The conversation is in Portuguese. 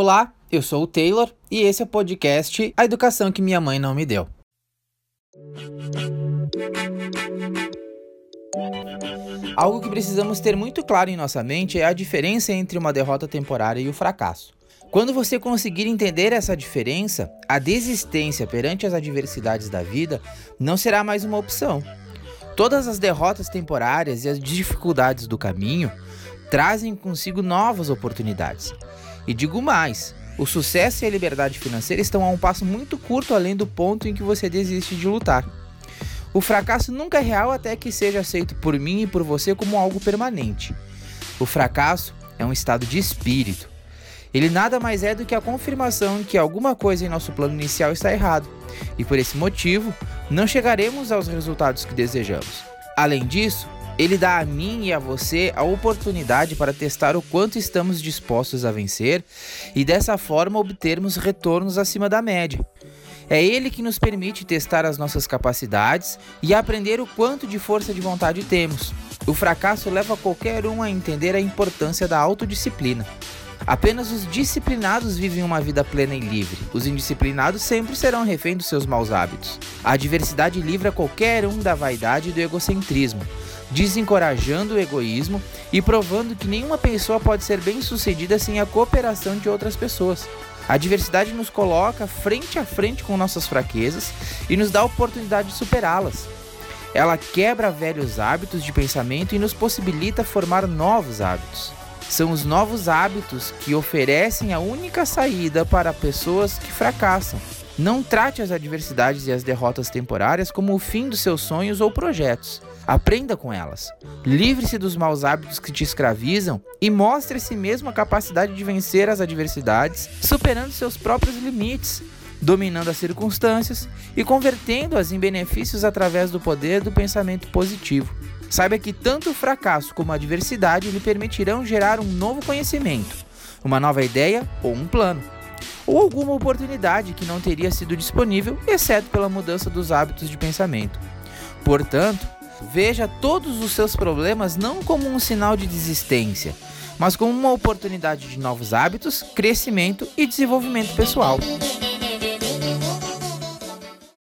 Olá, eu sou o Taylor e esse é o podcast A Educação que Minha Mãe Não Me Deu. Algo que precisamos ter muito claro em nossa mente é a diferença entre uma derrota temporária e o fracasso. Quando você conseguir entender essa diferença, a desistência perante as adversidades da vida não será mais uma opção. Todas as derrotas temporárias e as dificuldades do caminho trazem consigo novas oportunidades. E digo mais: o sucesso e a liberdade financeira estão a um passo muito curto além do ponto em que você desiste de lutar. O fracasso nunca é real até que seja aceito por mim e por você como algo permanente. O fracasso é um estado de espírito. Ele nada mais é do que a confirmação que alguma coisa em nosso plano inicial está errado, e por esse motivo não chegaremos aos resultados que desejamos. Além disso, ele dá a mim e a você a oportunidade para testar o quanto estamos dispostos a vencer e dessa forma obtermos retornos acima da média. É ele que nos permite testar as nossas capacidades e aprender o quanto de força de vontade temos. O fracasso leva qualquer um a entender a importância da autodisciplina. Apenas os disciplinados vivem uma vida plena e livre. Os indisciplinados sempre serão refém dos seus maus hábitos. A adversidade livra qualquer um da vaidade e do egocentrismo desencorajando o egoísmo e provando que nenhuma pessoa pode ser bem-sucedida sem a cooperação de outras pessoas. A diversidade nos coloca frente a frente com nossas fraquezas e nos dá a oportunidade de superá-las. Ela quebra velhos hábitos de pensamento e nos possibilita formar novos hábitos. São os novos hábitos que oferecem a única saída para pessoas que fracassam. Não trate as adversidades e as derrotas temporárias como o fim dos seus sonhos ou projetos. Aprenda com elas. Livre-se dos maus hábitos que te escravizam e mostre a si mesmo a capacidade de vencer as adversidades, superando seus próprios limites, dominando as circunstâncias e convertendo-as em benefícios através do poder do pensamento positivo. Saiba que tanto o fracasso como a adversidade lhe permitirão gerar um novo conhecimento, uma nova ideia ou um plano, ou alguma oportunidade que não teria sido disponível, exceto pela mudança dos hábitos de pensamento. Portanto, Veja todos os seus problemas não como um sinal de desistência, mas como uma oportunidade de novos hábitos, crescimento e desenvolvimento pessoal.